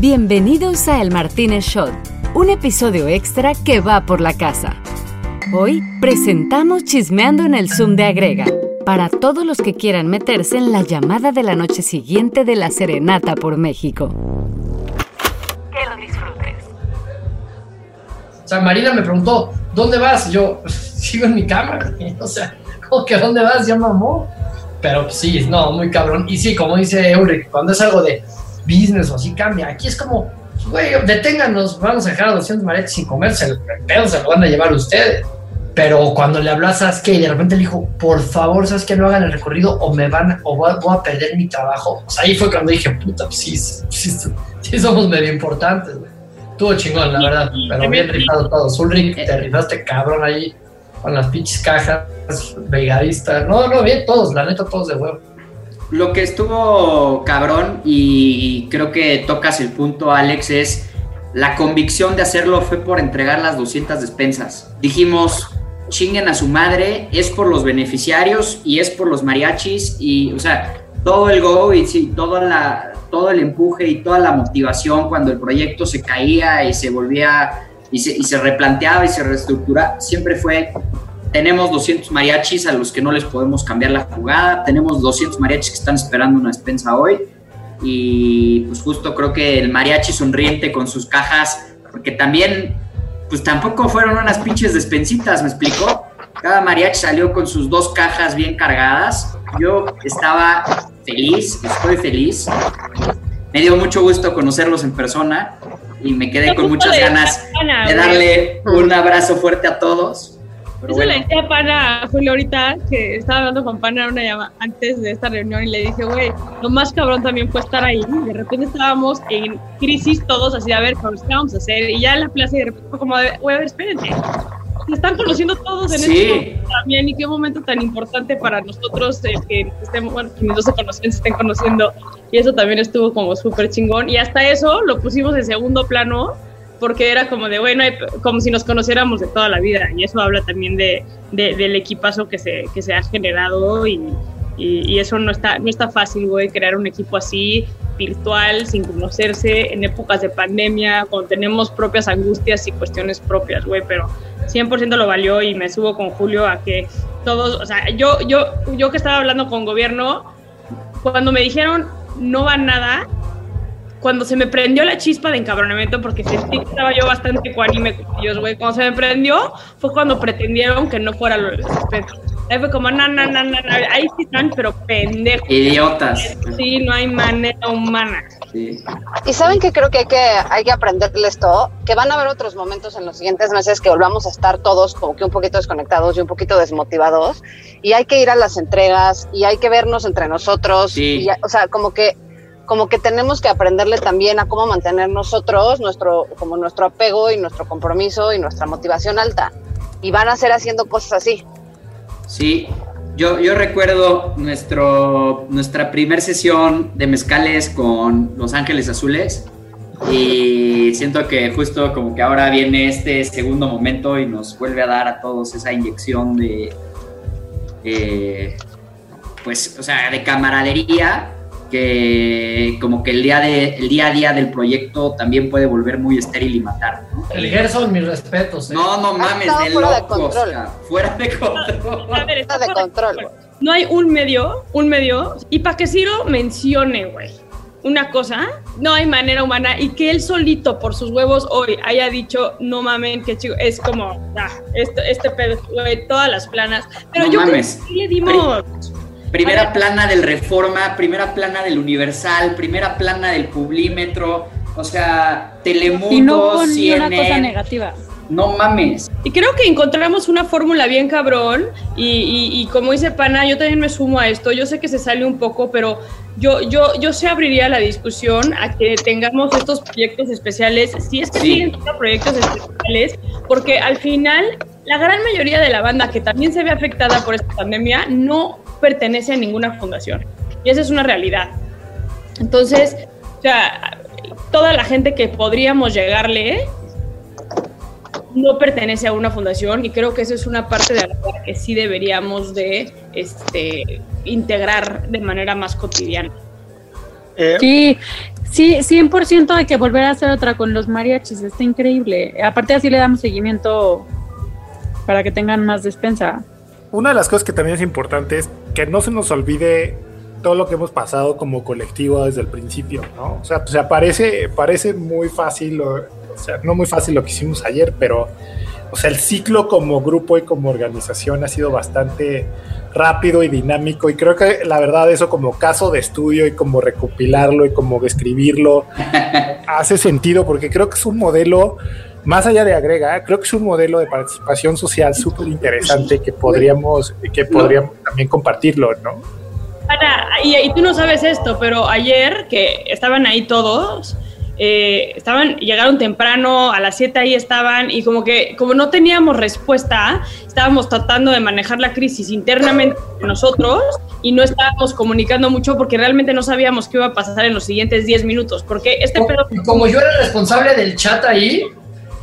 Bienvenidos a El Martínez Shot, un episodio extra que va por la casa. Hoy presentamos Chismeando en el Zoom de Agrega, para todos los que quieran meterse en la llamada de la noche siguiente de la Serenata por México. Que lo disfrutes. O sea, Marina me preguntó, ¿dónde vas? Yo sigo en mi cama. O sea, ¿cómo que dónde vas? Ya mamó. Pero pues, sí, no, muy cabrón. Y sí, como dice Eurek, cuando es algo de business o así cambia. Aquí es como, güey, deténganos, vamos a dejar a 200 maretes sin comerse, el pedo se lo van a llevar ustedes. Pero cuando le hablas a que y de repente le dijo, por favor, ¿sabes que no hagan el recorrido o me van, o voy a, perder mi trabajo? O sea, ahí fue cuando dije, puta, pues sí, sí, sí, somos medio importantes, güey. Estuvo chingón, la verdad, pero bien rifado todo. Ulrich, te rifaste cabrón ahí con las pinches cajas, vegadista. No, no, bien, todos, la neta, todos de huevo. Lo que estuvo cabrón y creo que tocas el punto, Alex, es la convicción de hacerlo fue por entregar las 200 despensas. Dijimos, chinguen a su madre, es por los beneficiarios y es por los mariachis y, o sea, todo el go y sí, la, todo el empuje y toda la motivación cuando el proyecto se caía y se volvía y se, y se replanteaba y se reestructuraba, siempre fue tenemos 200 mariachis a los que no les podemos cambiar la jugada, tenemos 200 mariachis que están esperando una despensa hoy y pues justo creo que el mariachi sonriente con sus cajas, porque también pues tampoco fueron unas pinches despensitas, ¿me explicó? Cada mariachi salió con sus dos cajas bien cargadas. Yo estaba feliz, estoy feliz. Me dio mucho gusto conocerlos en persona y me quedé con muchas ganas de darle un abrazo fuerte a todos. Eso le decía Pana a Julio ahorita, que estaba hablando con Pana una antes de esta reunión y le dije, güey, lo más cabrón también fue estar ahí. De repente estábamos en crisis todos, así, a ver, ¿qué vamos a hacer? Y ya en la plaza y de repente fue como, güey, a ver, espérense. Se están conociendo todos en sí. este también y qué momento tan importante para nosotros eh, que estemos, bueno, que no se conocen, se estén conociendo. Y eso también estuvo como súper chingón. Y hasta eso lo pusimos en segundo plano porque era como de, bueno, como si nos conociéramos de toda la vida, y eso habla también de, del equipazo que se, que se ha generado, y, y, eso no está, no está fácil, güey, crear un equipo así, virtual, sin conocerse, en épocas de pandemia, cuando tenemos propias angustias y cuestiones propias, güey, pero 100% lo valió y me subo con Julio a que todos, o sea, yo, yo, yo que estaba hablando con gobierno, cuando me dijeron no va nada, cuando se me prendió la chispa de encabronamiento, porque sentí que estaba yo bastante cuánime con ellos, güey. Cuando se me prendió, fue cuando pretendieron que no fuera lo del Ahí fue como, no, no, no, no, ahí sí están, pero pendejos. Idiotas. Sí, no hay manera humana. Sí. Y saben que creo que hay, que hay que aprenderles todo, que van a haber otros momentos en los siguientes meses que volvamos a estar todos como que un poquito desconectados y un poquito desmotivados, y hay que ir a las entregas, y hay que vernos entre nosotros, sí. y, o sea, como que como que tenemos que aprenderle también a cómo mantener nosotros nuestro, como nuestro apego y nuestro compromiso y nuestra motivación alta. Y van a ser haciendo cosas así. Sí, yo, yo recuerdo nuestro, nuestra primera sesión de mezcales con Los Ángeles Azules y siento que justo como que ahora viene este segundo momento y nos vuelve a dar a todos esa inyección de, pues, o sea, de camaradería que como que el día, de, el día a día del proyecto también puede volver muy estéril y matar. ¿no? El Gerson, mis respetos. ¿eh? No, no mames, de fuera de control. fuera de control. fuera de control, No hay un medio, un medio, y para que Ciro mencione, güey, una cosa, no hay manera humana, y que él solito por sus huevos hoy haya dicho, no mames, que chico, es como, ah, este, este pedo, güey, todas las planas. Pero yo mames. que le dimos... Primera plana del Reforma, primera plana del Universal, primera plana del Publímetro, o sea, Telemundo, y no una cosa negativa. No mames. Y creo que encontramos una fórmula bien cabrón y, como dice Pana, yo también me sumo a esto. Yo sé que se sale un poco, pero yo, yo, yo se abriría la discusión a que tengamos estos proyectos especiales, si es que siguen siendo proyectos especiales, porque al final la gran mayoría de la banda que también se ve afectada por esta pandemia no pertenece a ninguna fundación. Y esa es una realidad. Entonces, o sea, toda la gente que podríamos llegarle no pertenece a una fundación y creo que eso es una parte de la que sí deberíamos de este, integrar de manera más cotidiana. Eh, sí, Sí, 100% hay que volver a hacer otra con los mariachis, está increíble. Aparte así le damos seguimiento para que tengan más despensa. Una de las cosas que también es importante es que no se nos olvide todo lo que hemos pasado como colectivo desde el principio, ¿no? O sea, o sea parece, parece muy fácil, o, o sea, no muy fácil lo que hicimos ayer, pero, o sea, el ciclo como grupo y como organización ha sido bastante rápido y dinámico y creo que la verdad eso como caso de estudio y como recopilarlo y como describirlo hace sentido porque creo que es un modelo más allá de agrega, creo que es un modelo de participación social súper interesante que podríamos, que podríamos también compartirlo, ¿no? Ana, y, y tú no sabes esto, pero ayer que estaban ahí todos, eh, estaban, llegaron temprano, a las 7 ahí estaban, y como que, como no teníamos respuesta, estábamos tratando de manejar la crisis internamente nosotros y no estábamos comunicando mucho porque realmente no sabíamos qué iba a pasar en los siguientes 10 minutos, porque este pedo... Y como yo era responsable del chat ahí,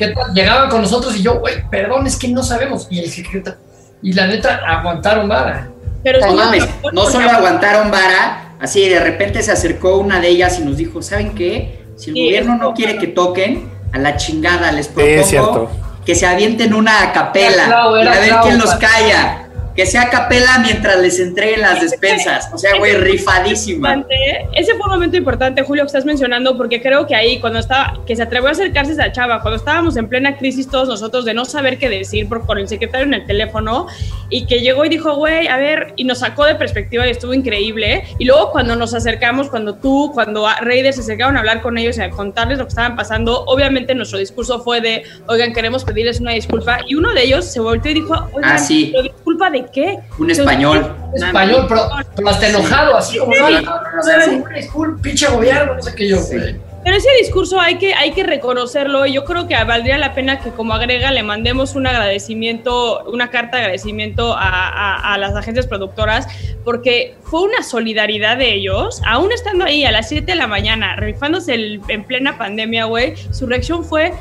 que llegaban con nosotros y yo, güey, perdón, es que no sabemos. Y el secretario, y la neta, aguantaron vara. Pero No mames, solo aguantaron vara, así de repente se acercó una de ellas y nos dijo, ¿saben qué? Si el Sí, gobierno no quiere que toquen, a la chingada les es propongo cierto. que se avienten una capela Clau, y a ver quién los calla. Que sea capela mientras les entreguen las despensas. O sea, güey, rifadísima. Ese fue un momento importante, Julio, que estás mencionando, porque creo que ahí, cuando estaba, que se atrevió a acercarse a esa chava, cuando estábamos en plena crisis todos nosotros de no saber qué decir por, con el secretario en el teléfono, y que llegó y dijo, güey, a ver, y nos sacó de perspectiva y estuvo increíble. Y luego cuando nos acercamos, cuando tú, cuando Raiders se acercaron a hablar con ellos y a contarles lo que estaban pasando, obviamente nuestro discurso fue de, oigan, queremos pedirles una disculpa. Y uno de ellos se volteó y dijo, oigan, Ah, sí. ¿pero disculpa de qué? Un español. Español, pero, pero hasta enojado, así como, no, no, no, no, Sí. disculpa, pinche gobierno, no sé qué yo, güey. Pero ese discurso hay que, hay que reconocerlo y yo creo que valdría la pena que como agrega le mandemos un agradecimiento, una carta de agradecimiento a, a- a las agencias productoras porque fue una solidaridad de ellos, aún estando ahí a las 7 de la mañana, rifándose el- en plena pandemia, güey, su reacción fue,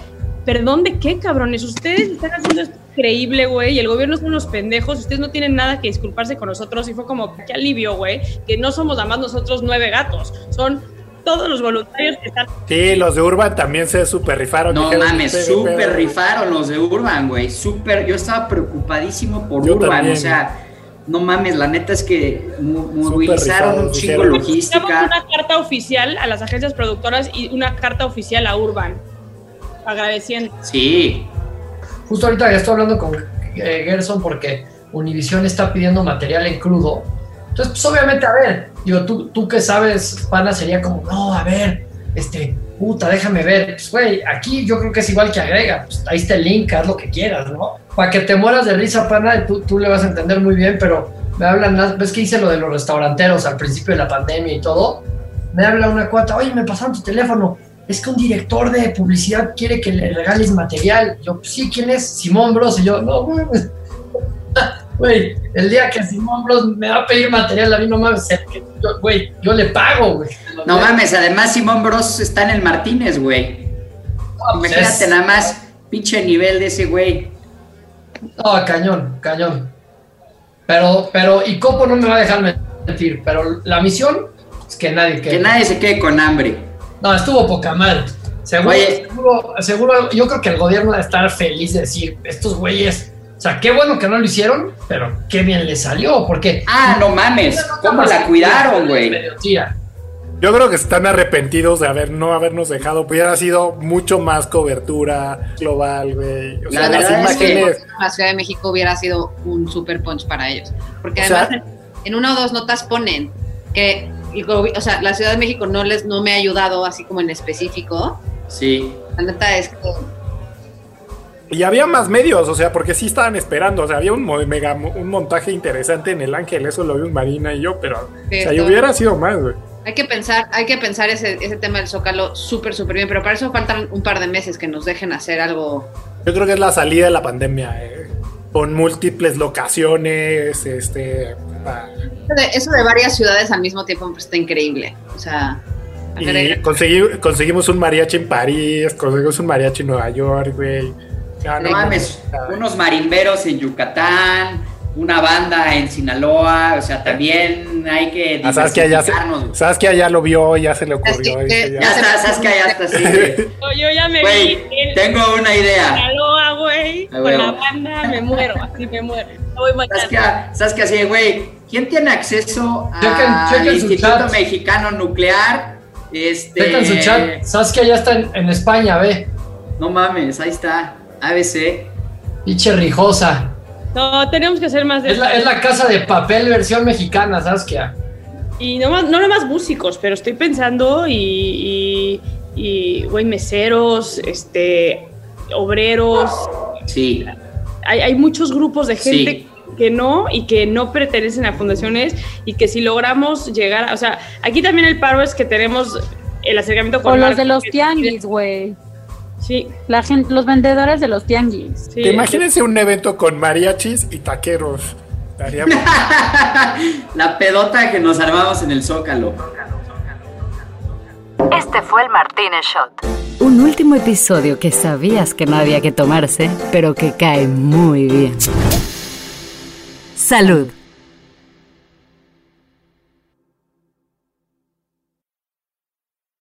perdón de qué, cabrones, ustedes están haciendo esto increíble, güey, y el gobierno son unos pendejos, ustedes no tienen nada que disculparse con nosotros y fue como, qué alivio, güey, que no somos nada más nosotros nueve gatos, son todos los voluntarios que están Sí, los de Urban también se super rifaron. No dijeron, mames, "Ustedes, súper pero-". rifaron los de Urban, güey. Súper, yo estaba preocupadísimo por Yo Urban, también. o sea, no mames, la neta es que mo- movilizaron un chingo logística. una carta oficial a las agencias productoras y una carta oficial a Urban, agradeciendo. Sí, Justo ahorita ya estoy hablando con eh, Gerson porque Univision está pidiendo material en crudo. Entonces, pues obviamente, a ver, digo, tú, tú que sabes, pana, sería como, no, a ver, este, puta, déjame ver. Pues, güey, aquí yo creo que es igual que agrega. Pues ahí está el link, haz lo que quieras, ¿no? Para que te mueras de risa, pana, tú, tú le vas a entender muy bien, pero me hablan, ves que hice lo de los restauranteros al principio de la pandemia y todo. Me habla una cuata, oye, me pasaron tu teléfono. Es que un director de publicidad quiere que le regales material. Yo, pues, sí, ¿quién es? Simón Bros. Y yo, no, güey. Güey, el día que Simón Bros me va a pedir material, a mí no mames, que- yo, güey, yo le pago, güey. no mames, además Simón Bros está en el Martínez, güey. No, pues, Imagínate es- nada más, pinche nivel de ese güey. No, cañón, cañón. Pero, pero, y Copo no me va a dejar mentir, pero la misión es que nadie Que quede. nadie se quede con hambre. No, estuvo poca madre. Seguro, Oye. seguro, seguro, yo creo que el gobierno va a estar feliz de decir, estos güeyes, o sea, qué bueno que no lo hicieron, pero qué bien le salió, porque... Ah, no mames, cómo la cuidaron, güey. Yo creo que están arrepentidos de haber no habernos dejado. Hubiera sido mucho más cobertura global, güey. O La sea, las verdad es que- imágenes. la Ciudad de México hubiera sido un super punch para ellos. Porque O sea- además en, en una o dos notas ponen que o sea, la Ciudad de México no les no me ha ayudado así como en específico. Sí. La neta es que Y había más medios, o sea, porque sí estaban esperando. O sea, había un, mega, un montaje interesante en el Ángel. Eso lo vi Marina y yo, pero. O sea, hubiera sido más, güey. hay que pensar, hay que pensar ese, ese tema del Zócalo súper, súper bien, pero para eso faltan un par de meses que nos dejen hacer algo. Yo creo que es la salida de la pandemia, eh, con múltiples locaciones, este. De, eso de varias ciudades al mismo tiempo pues, está increíble. O sea, Y conseguí- conseguimos un mariachi en París, conseguimos un mariachi en Nueva York, güey. Ya, No mames, unos marimberos en Yucatán, una banda en Sinaloa, o sea, también hay que Ah, Saskia ya, se-. Saskia ya lo vio, ya se le ocurrió. dice, que- Ya está, Saskia ya está así. güey. No, yo ya me Güey, vi en tengo una idea. Sinaloa, güey, con la banda, me muero, así me muero. Me voy. Saskia, Saskia así, güey, ¿quién tiene acceso Chequen- al chequen Instituto chat. Mexicano Nuclear? Este, Checa en su chat. Saskia ya está en, en España, ve. No mames, ahí está. ABC. Pinche rijosa. No, tenemos que hacer más de Es la, es la casa de papel versión mexicana, Saskia. Y no, más, no nomás músicos, pero estoy pensando y, y, y, güey, meseros, este, obreros. Sí. Hay, hay muchos grupos de gente Sí. Que no y que no pertenecen a fundaciones y que si logramos llegar, a- o sea, aquí también el paro es que tenemos el acercamiento con O los de los tianguis, güey. Sí, La gente, los vendedores de los tianguis. sí. Imagínense un evento con mariachis y taqueros. La pedota que nos armamos en el Zócalo. Este fue el Martínez Shot. Un último episodio que sabías que no había que tomarse, pero que cae muy bien. Salud.